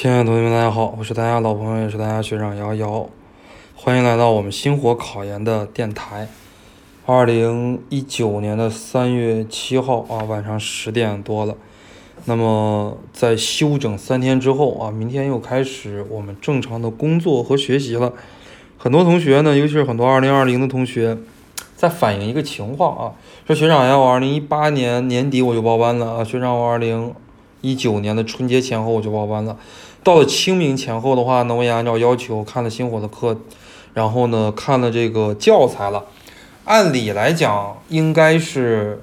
亲爱的同学们，大家好，我是大家老朋友，也是大家学长瑶瑶，欢迎来到我们星火考研的电台。二零一九年的三月七号啊，晚上十点多了。那么在休整三天之后啊，明天又开始我们正常的工作和学习了。很多同学呢，尤其是很多二零二零的同学，在反映一个情况啊，说学长呀，我二零一八年年底我就报班了啊，学长我二零一九年的春节前后我就报班了。到了清明前后的话呢，我也按照要求看了星火的课，然后呢看了这个教材了。按理来讲，应该是，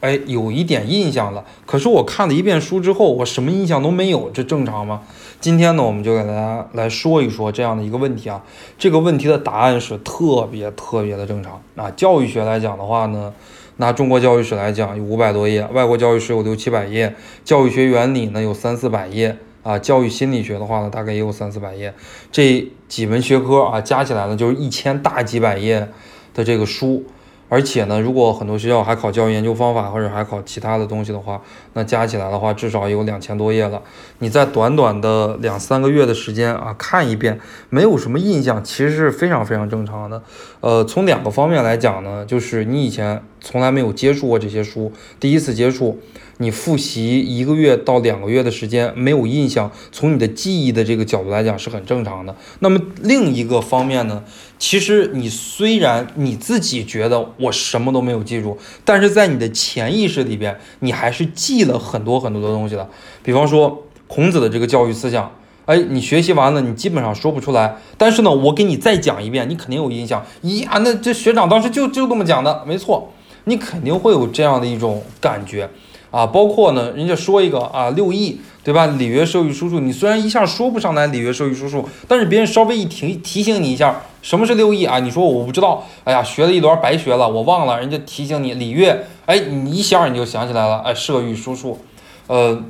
哎，有一点印象了。可是我看了一遍书之后，我什么印象都没有，这正常吗？今天呢，我们就给大家来说一说这样的一个问题啊。这个问题的答案是特别特别的正常啊。教育学来讲的话呢，拿中国教育史来讲有五百多页，外国教育史有六七百页，教育学原理呢有三四百页。啊，教育心理学的话呢，大概也有三四百页，这几门学科啊，加起来呢就是一千大几百页的这个书。而且呢，如果很多学校还考教育研究方法或者还考其他的东西的话，那加起来的话至少有两千多页了。你在短短的两三个月的时间啊，看一遍没有什么印象，其实是非常非常正常的。呃，从两个方面来讲呢，就是你以前从来没有接触过这些书，第一次接触。你复习一个月到两个月的时间没有印象，从你的记忆的这个角度来讲是很正常的。那么另一个方面呢，其实你虽然你自己觉得我什么都没有记住，但是在你的潜意识里边，你还是记了很多很多的东西的。比方说孔子的这个教育思想，哎，你学习完了，你基本上说不出来。但是呢，我给你再讲一遍，你肯定有印象。咦啊，那这学长当时就就这么讲的，没错，你肯定会有这样的一种感觉。啊，包括呢，人家说一个啊，六艺，对吧？礼乐射御书数，你虽然一下说不上来礼乐射御书数，但是别人稍微一提提醒你一下，什么是六艺啊？你说我不知道，哎呀，学了一轮白学了，我忘了。人家提醒你礼乐，哎，你一下你就想起来了，哎，射御书数，呃，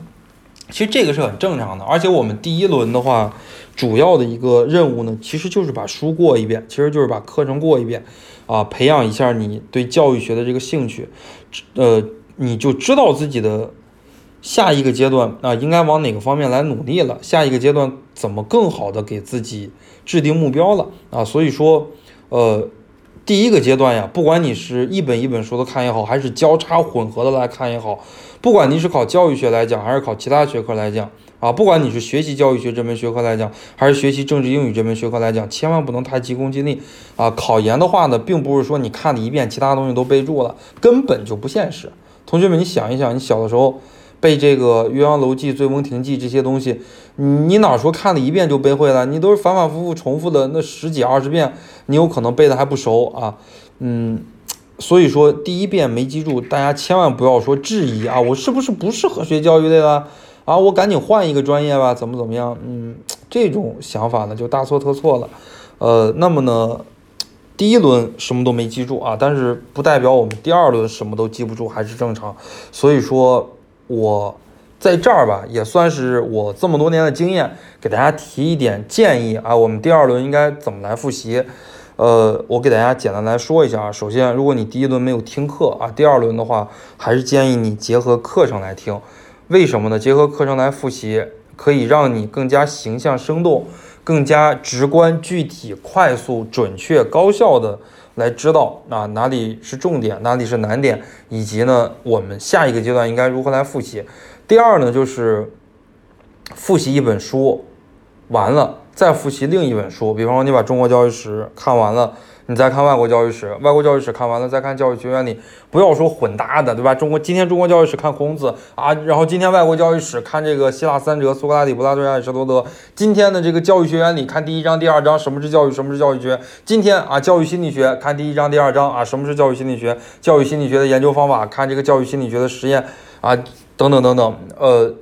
其实这个是很正常的。而且我们第一轮的话，主要的一个任务呢，其实就是把书过一遍，其实就是把课程过一遍，啊，培养一下你对教育学的这个兴趣，呃。你就知道自己的下一个阶段啊，应该往哪个方面来努力了。下一个阶段怎么更好的给自己制定目标了啊？所以说，呃，第一个阶段呀，不管你是一本一本书的看也好，还是交叉混合的来看也好，不管你是考教育学来讲，还是考其他学科来讲啊，不管你是学习教育学这门学科来讲，还是学习政治英语这门学科来讲，千万不能太急功近利啊！考研的话呢，并不是说你看了一遍，其他东西都备注了，根本就不现实。同学们，你想一想，你小的时候背这个《岳阳楼记》《醉翁亭记》这些东西，你哪说看了一遍就背会了？你都是反反复复重复的那十几二十遍，你有可能背的还不熟啊。嗯，所以说第一遍没记住，大家千万不要说质疑啊，我是不是不适合学教育类的啊？我赶紧换一个专业吧，怎么怎么样？嗯，这种想法呢就大错特错了。呃，那么呢？第一轮什么都没记住啊，但是不代表我们第二轮什么都记不住还是正常。所以说，我在这儿吧，也算是我这么多年的经验，给大家提一点建议啊。我们第二轮应该怎么来复习？呃，我给大家简单来说一下啊。首先，如果你第一轮没有听课啊，第二轮的话，还是建议你结合课程来听。为什么呢？结合课程来复习，可以让你更加形象生动。更加直观、具体、快速、准确、高效的来知道啊哪里是重点，哪里是难点，以及呢我们下一个阶段应该如何来复习。第二呢就是复习一本书，完了再复习另一本书，比方说你把中国教育史看完了。你再看外国教育史，外国教育史看完了，再看教育学原理，不要说混搭的，对吧？中国今天中国教育史看孔子啊，然后今天外国教育史看这个希腊三哲，苏格拉底、柏拉图、亚里士多德。今天的这个教育学原理看第一章、第二章，什么是教育，什么是教育学。今天啊，教育心理学看第一章、第二章啊，什么是教育心理学？教育心理学的研究方法，看这个教育心理学的实验啊，等等等等，呃。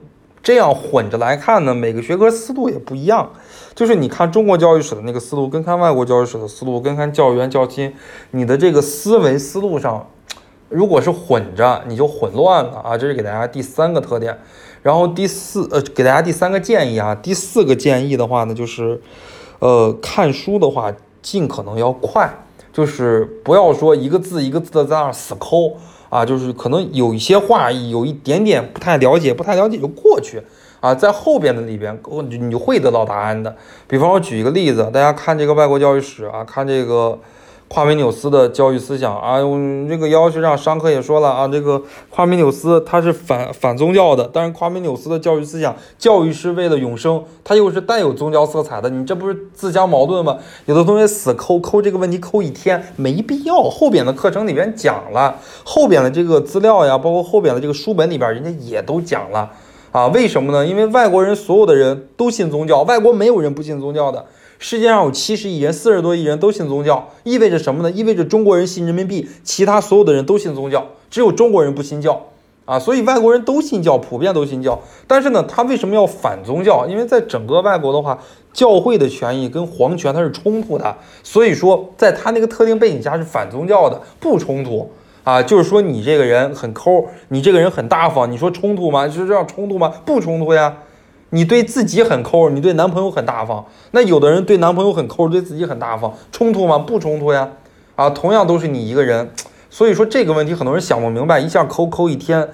这样混着来看呢，每个学科思路也不一样。就是你看中国教育史的那个思路，跟看外国教育史的思路，跟看教员教亲，你的这个思维思路上，如果是混着，你就混乱了啊。这是给大家第三个特点。然后第四，呃，给大家第三个建议啊。第四个建议的话呢，就是，呃，看书的话尽可能要快，就是不要说一个字一个字的在那儿死抠。啊，就是可能有一些话有一点点不太了解，不太了解就过去，啊，在后边的里边，你你会得到答案的。比方我举一个例子，大家看这个外国教育史啊，看这个。夸美纽斯的教育思想啊，这个要求上上课也说了啊，这个夸美纽斯他是反反宗教的，但是夸美纽斯的教育思想，教育是为了永生，他又是带有宗教色彩的，你这不是自相矛盾吗？有的同学死抠抠这个问题抠一天，没必要，后边的课程里边讲了，后边的这个资料呀，包括后边的这个书本里边，人家也都讲了啊，为什么呢？因为外国人所有的人都信宗教，外国没有人不信宗教的。世界上有七十亿人，四十多亿人都信宗教，意味着什么呢？意味着中国人信人民币，其他所有的人都信宗教，只有中国人不信教啊！所以外国人都信教，普遍都信教。但是呢，他为什么要反宗教？因为在整个外国的话，教会的权益跟皇权它是冲突的，所以说在他那个特定背景下是反宗教的，不冲突啊！就是说你这个人很抠，你这个人很大方，你说冲突吗？是这样冲突吗？不冲突呀。你对自己很抠，你对男朋友很大方。那有的人对男朋友很抠，对自己很大方，冲突吗？不冲突呀。啊，同样都是你一个人，所以说这个问题很多人想不明白，一下抠抠一天，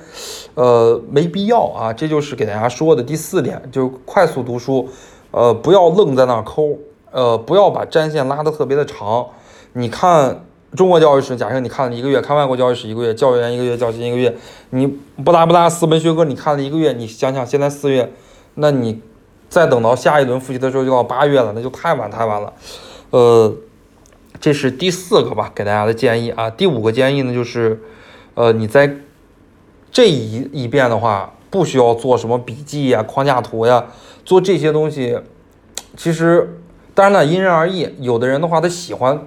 呃，没必要啊。这就是给大家说的第四点，就是快速读书，呃，不要愣在那抠，呃，不要把战线拉得特别的长。你看中国教育史，假设你看了一个月，看外国教育史一个月，教员一个月，教心一个月，你不拉不拉四门学科你看了一个月，你想想现在四月。那你再等到下一轮复习的时候，就到八月了，那就太晚太晚了。呃，这是第四个吧，给大家的建议啊。第五个建议呢，就是，呃，你在这一一遍的话，不需要做什么笔记呀、框架图呀，做这些东西，其实当然了，因人而异。有的人的话，他喜欢。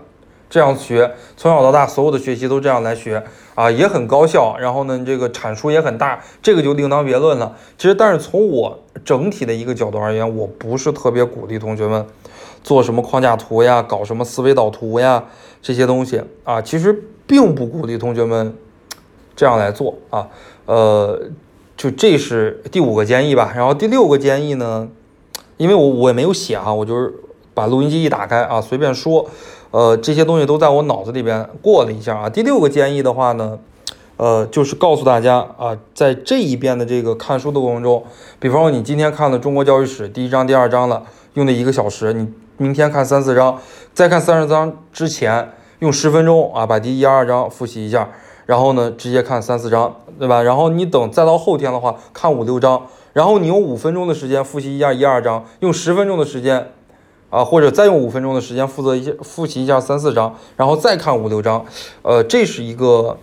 这样学，从小到大所有的学习都这样来学啊，也很高效。然后呢，这个产出也很大，这个就另当别论了。其实，但是从我整体的一个角度而言，我不是特别鼓励同学们做什么框架图呀，搞什么思维导图呀这些东西啊。其实并不鼓励同学们这样来做啊。呃，就这是第五个建议吧。然后第六个建议呢，因为我我也没有写啊，我就是把录音机一打开啊，随便说。呃，这些东西都在我脑子里边过了一下啊。第六个建议的话呢，呃，就是告诉大家啊，在这一遍的这个看书的过程中，比方说你今天看了中国教育史第一章、第二章了，用的一个小时，你明天看三四章，再看三十章之前用十分钟啊，把第一、二章复习一下，然后呢，直接看三四章，对吧？然后你等再到后天的话，看五六章，然后你用五分钟的时间复习一下一二章，用十分钟的时间。啊，或者再用五分钟的时间负责一些复习一下三四章，然后再看五六章，呃，这是一个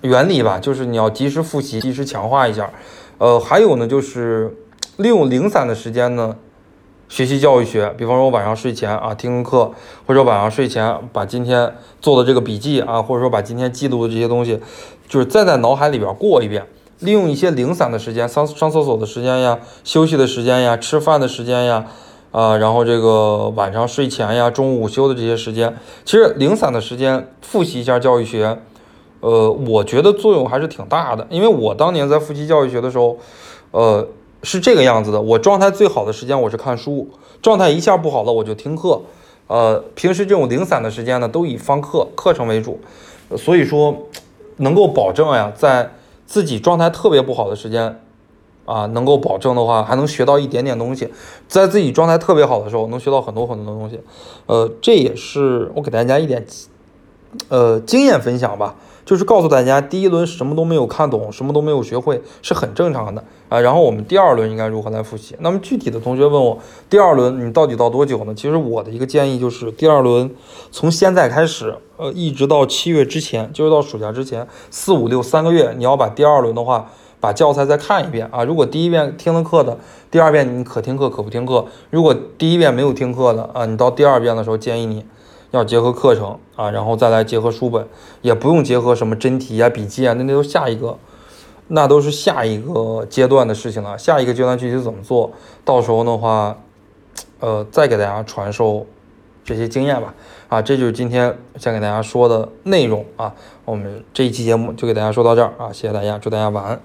原理吧，就是你要及时复习，及时强化一下。呃，还有呢，就是利用零散的时间呢，学习教育学。比方说，我晚上睡前啊听课，或者晚上睡前把今天做的这个笔记啊，或者说把今天记录的这些东西，就是再在脑海里边过一遍。利用一些零散的时间，上上厕所的时间呀，休息的时间呀，吃饭的时间呀。啊，然后这个晚上睡前呀，中午午休的这些时间，其实零散的时间复习一下教育学，呃，我觉得作用还是挺大的。因为我当年在复习教育学的时候，呃，是这个样子的：我状态最好的时间我是看书，状态一下不好了我就听课。呃，平时这种零散的时间呢，都以方课课程为主，所以说能够保证呀，在自己状态特别不好的时间。啊，能够保证的话，还能学到一点点东西，在自己状态特别好的时候，能学到很多很多的东西。呃，这也是我给大家一点，呃，经验分享吧，就是告诉大家，第一轮什么都没有看懂，什么都没有学会，是很正常的啊。然后我们第二轮应该如何来复习？那么具体的同学问我，第二轮你到底到多久呢？其实我的一个建议就是，第二轮从现在开始，呃，一直到七月之前，就是到暑假之前，四五六三个月，你要把第二轮的话。把教材再看一遍啊！如果第一遍听了课的，第二遍你可听课可不听课。如果第一遍没有听课的啊，你到第二遍的时候建议你要结合课程啊，然后再来结合书本，也不用结合什么真题啊、笔记啊，那那都下一个，那都是下一个阶段的事情了。下一个阶段具体怎么做到时候的话，呃，再给大家传授这些经验吧。啊，这就是今天想给大家说的内容啊。我们这一期节目就给大家说到这儿啊，谢谢大家，祝大家晚安。